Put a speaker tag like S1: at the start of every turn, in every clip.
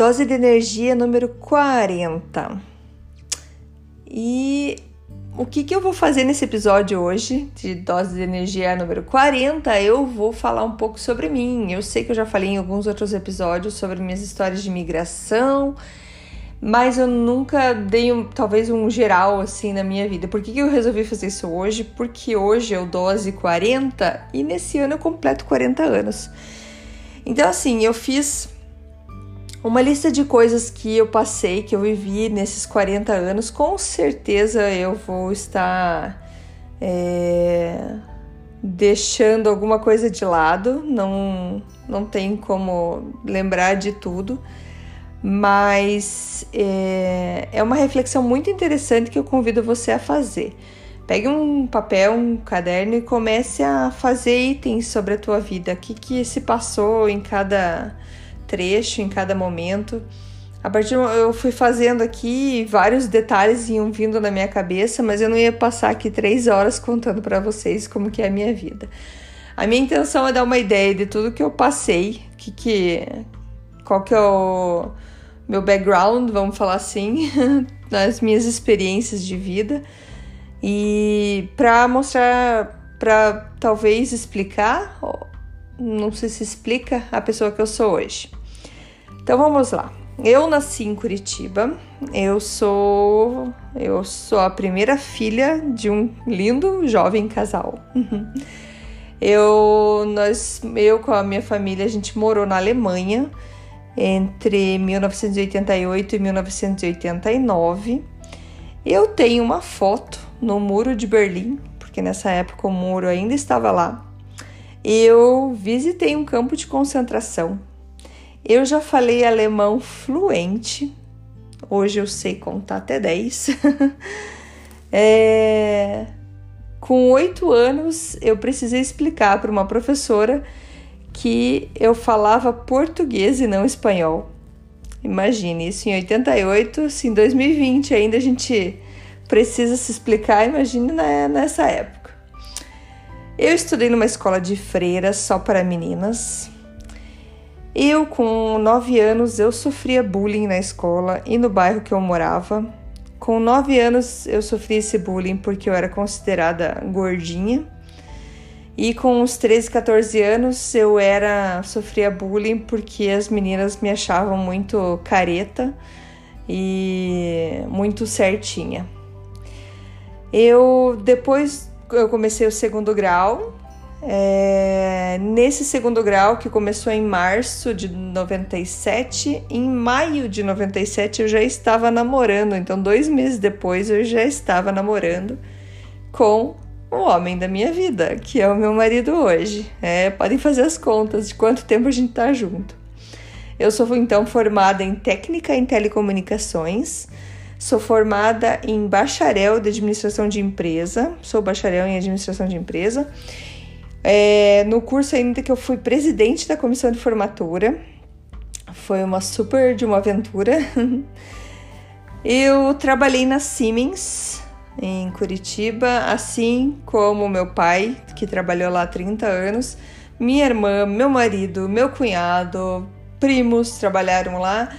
S1: Dose de energia número 40. E o que, que eu vou fazer nesse episódio hoje, de dose de energia número 40? Eu vou falar um pouco sobre mim. Eu sei que eu já falei em alguns outros episódios sobre minhas histórias de migração, mas eu nunca dei um, talvez um geral assim na minha vida. Por que, que eu resolvi fazer isso hoje? Porque hoje eu dose 40 e nesse ano eu completo 40 anos. Então, assim, eu fiz uma lista de coisas que eu passei, que eu vivi nesses 40 anos, com certeza eu vou estar é, deixando alguma coisa de lado, não, não tem como lembrar de tudo, mas é, é uma reflexão muito interessante que eu convido você a fazer. Pegue um papel, um caderno e comece a fazer itens sobre a tua vida. O que, que se passou em cada trecho em cada momento. A partir eu fui fazendo aqui vários detalhes iam vindo na minha cabeça, mas eu não ia passar aqui três horas contando para vocês como que é a minha vida. A minha intenção é dar uma ideia de tudo que eu passei, que que qual que é o meu background, vamos falar assim, nas minhas experiências de vida e para mostrar, para talvez explicar, não sei se explica a pessoa que eu sou hoje. Então vamos lá. Eu nasci em Curitiba. Eu sou eu sou a primeira filha de um lindo jovem casal. eu nós eu com a minha família a gente morou na Alemanha entre 1988 e 1989. Eu tenho uma foto no muro de Berlim, porque nessa época o muro ainda estava lá. Eu visitei um campo de concentração eu já falei alemão fluente, hoje eu sei contar até 10. é... Com oito anos, eu precisei explicar para uma professora que eu falava português e não espanhol. Imagine, isso em 88, se em 2020 ainda a gente precisa se explicar, imagine nessa época. Eu estudei numa escola de freiras só para meninas, eu, com 9 anos, eu sofria bullying na escola e no bairro que eu morava. Com 9 anos, eu sofri esse bullying porque eu era considerada gordinha. E com uns 13, 14 anos, eu era sofria bullying porque as meninas me achavam muito careta e muito certinha. Eu depois eu comecei o segundo grau é, nesse segundo grau, que começou em março de 97, em maio de 97 eu já estava namorando, então dois meses depois eu já estava namorando com o homem da minha vida, que é o meu marido hoje. É, podem fazer as contas de quanto tempo a gente está junto. Eu sou então formada em técnica em telecomunicações, sou formada em bacharel de administração de empresa, sou bacharel em administração de empresa é, no curso ainda que eu fui presidente da comissão de formatura, foi uma super de uma aventura. eu trabalhei na Siemens em Curitiba, assim como meu pai, que trabalhou lá há 30 anos, minha irmã, meu marido, meu cunhado, primos trabalharam lá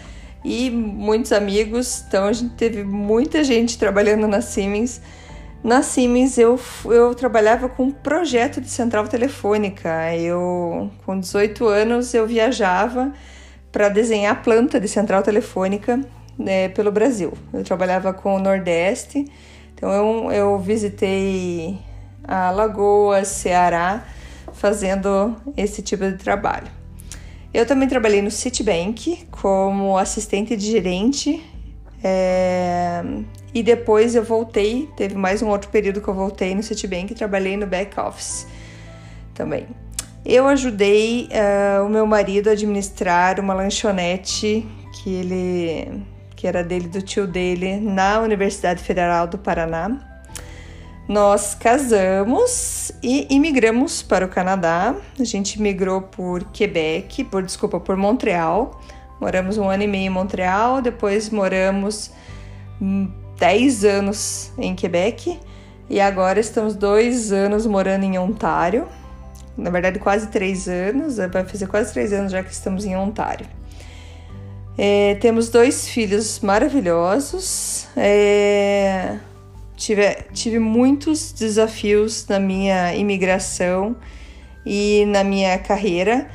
S1: e muitos amigos. Então a gente teve muita gente trabalhando na Siemens. Na Siemens eu, eu trabalhava com um projeto de central telefônica. Eu, com 18 anos, eu viajava para desenhar a planta de central telefônica né, pelo Brasil. Eu trabalhava com o Nordeste, então eu, eu visitei a Lagoa, Ceará, fazendo esse tipo de trabalho. Eu também trabalhei no Citibank como assistente de gerente é, e depois eu voltei, teve mais um outro período que eu voltei no Citibank e trabalhei no back office também. Eu ajudei uh, o meu marido a administrar uma lanchonete que ele que era dele do tio dele na Universidade Federal do Paraná. Nós casamos e imigramos para o Canadá. A gente migrou por Quebec, por desculpa, por Montreal. Moramos um ano e meio em Montreal, depois moramos 10 anos em Quebec e agora estamos dois anos morando em Ontário. Na verdade, quase três anos, vai fazer quase três anos já que estamos em Ontário. É, temos dois filhos maravilhosos. É, tive, tive muitos desafios na minha imigração e na minha carreira.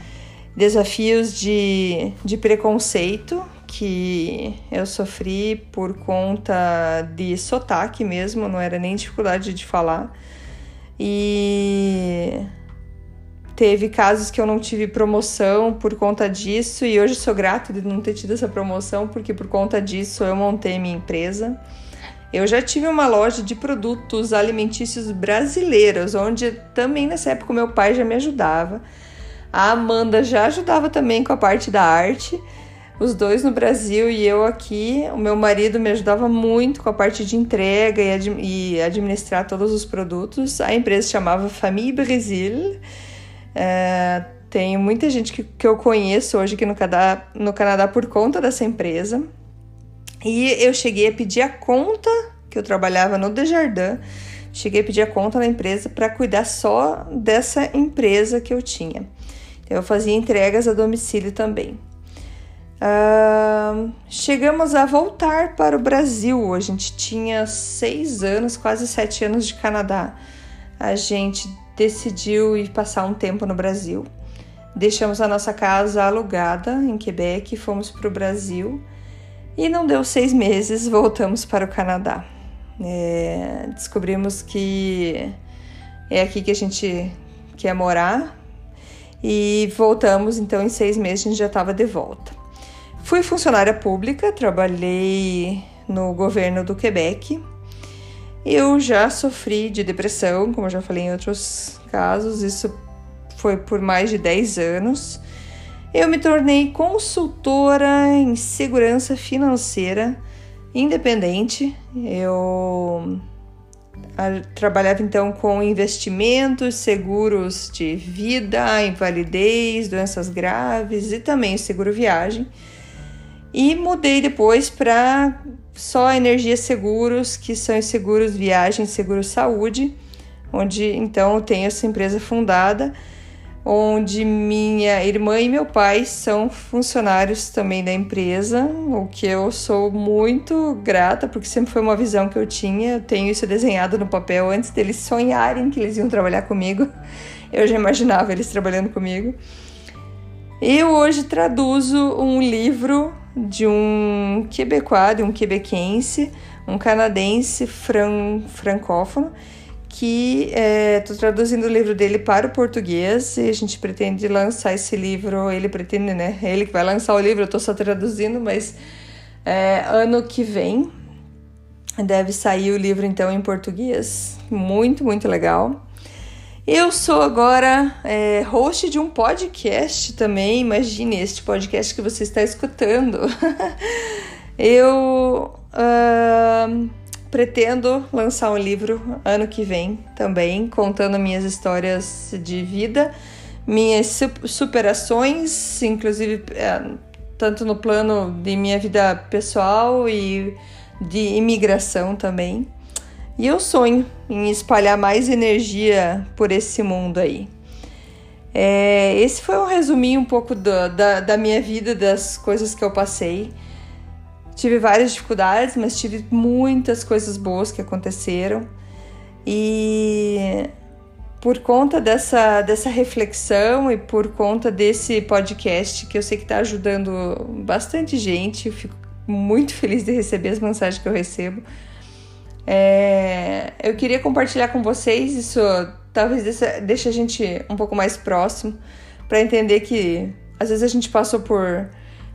S1: Desafios de, de preconceito que eu sofri por conta de sotaque mesmo, não era nem dificuldade de falar. E Teve casos que eu não tive promoção por conta disso e hoje sou grato de não ter tido essa promoção porque por conta disso eu montei minha empresa. Eu já tive uma loja de produtos alimentícios brasileiros, onde também nessa época meu pai já me ajudava. A Amanda já ajudava também com a parte da arte. Os dois no Brasil e eu aqui. O meu marido me ajudava muito com a parte de entrega e, ad e administrar todos os produtos. A empresa chamava Famille Brasil é, tem muita gente que, que eu conheço hoje aqui no Canadá, no Canadá por conta dessa empresa. E eu cheguei a pedir a conta, que eu trabalhava no Desjardins, cheguei a pedir a conta na empresa para cuidar só dessa empresa que eu tinha. Então, eu fazia entregas a domicílio também. Uh, chegamos a voltar para o Brasil. A gente tinha seis anos, quase sete anos de Canadá. A gente decidiu ir passar um tempo no Brasil. Deixamos a nossa casa alugada em Quebec fomos para o Brasil. E não deu seis meses, voltamos para o Canadá. É, descobrimos que é aqui que a gente quer morar e voltamos. Então, em seis meses, a gente já estava de volta. Fui funcionária pública, trabalhei no governo do Quebec eu já sofri de depressão, como já falei em outros casos, isso foi por mais de 10 anos. Eu me tornei consultora em segurança financeira independente. Eu trabalhava então com investimentos, seguros de vida, invalidez, doenças graves e também seguro viagem. E mudei depois para só Energia Seguros, que são os seguros viagem, seguro saúde, onde então eu tenho essa empresa fundada, onde minha irmã e meu pai são funcionários também da empresa, o que eu sou muito grata, porque sempre foi uma visão que eu tinha. Eu tenho isso desenhado no papel antes deles sonharem que eles iam trabalhar comigo. Eu já imaginava eles trabalhando comigo. Eu hoje traduzo um livro de um quebecois, de um quebequense, um canadense fran francófono, que estou é, traduzindo o livro dele para o português e a gente pretende lançar esse livro, ele pretende, né? Ele que vai lançar o livro, eu estou só traduzindo, mas é, ano que vem deve sair o livro então em português. Muito, muito legal. Eu sou agora é, host de um podcast também. Imagine este podcast que você está escutando. Eu uh, pretendo lançar um livro ano que vem também, contando minhas histórias de vida, minhas superações, inclusive é, tanto no plano de minha vida pessoal e de imigração também. E eu sonho em espalhar mais energia por esse mundo aí. É, esse foi um resuminho um pouco do, da, da minha vida, das coisas que eu passei. Tive várias dificuldades, mas tive muitas coisas boas que aconteceram. E por conta dessa, dessa reflexão e por conta desse podcast que eu sei que está ajudando bastante gente, fico muito feliz de receber as mensagens que eu recebo é, eu queria compartilhar com vocês isso, talvez deixe a gente um pouco mais próximo, para entender que às vezes a gente passou por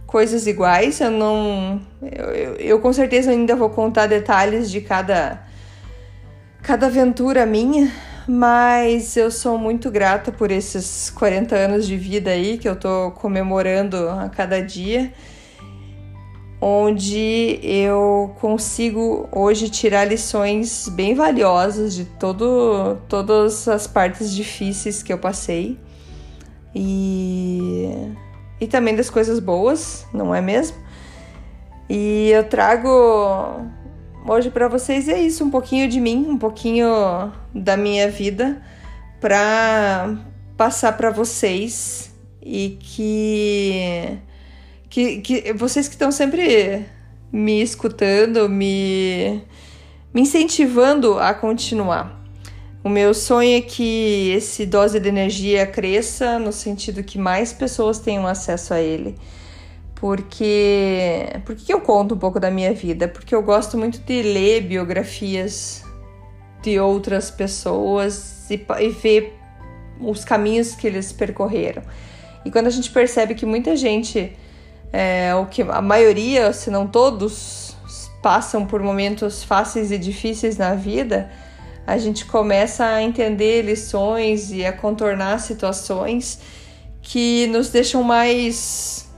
S1: coisas iguais. Eu não. Eu, eu, eu, com certeza ainda vou contar detalhes de cada, cada aventura minha, mas eu sou muito grata por esses 40 anos de vida aí que eu tô comemorando a cada dia onde eu consigo hoje tirar lições bem valiosas de todo, todas as partes difíceis que eu passei e, e também das coisas boas, não é mesmo? E eu trago hoje para vocês é isso, um pouquinho de mim, um pouquinho da minha vida para passar para vocês e que que, que vocês que estão sempre me escutando, me, me incentivando a continuar. O meu sonho é que esse dose de energia cresça no sentido que mais pessoas tenham acesso a ele. Porque por que eu conto um pouco da minha vida? Porque eu gosto muito de ler biografias de outras pessoas e, e ver os caminhos que eles percorreram. E quando a gente percebe que muita gente é, o que a maioria, se não todos, passam por momentos fáceis e difíceis na vida, a gente começa a entender lições e a contornar situações que nos deixam mais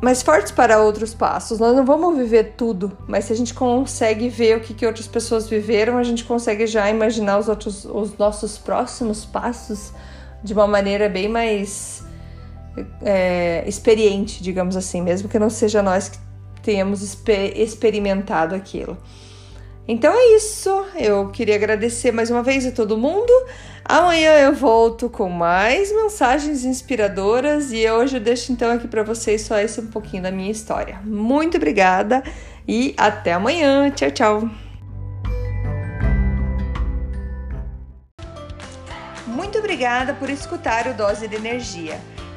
S1: mais fortes para outros passos. Nós não vamos viver tudo, mas se a gente consegue ver o que, que outras pessoas viveram, a gente consegue já imaginar os outros os nossos próximos passos de uma maneira bem mais é, experiente, digamos assim, mesmo que não seja nós que tenhamos exper experimentado aquilo. Então é isso. Eu queria agradecer mais uma vez a todo mundo. Amanhã eu volto com mais mensagens inspiradoras e hoje eu deixo então aqui para vocês só esse um pouquinho da minha história. Muito obrigada e até amanhã. Tchau, tchau. Muito obrigada por escutar o Dose de Energia.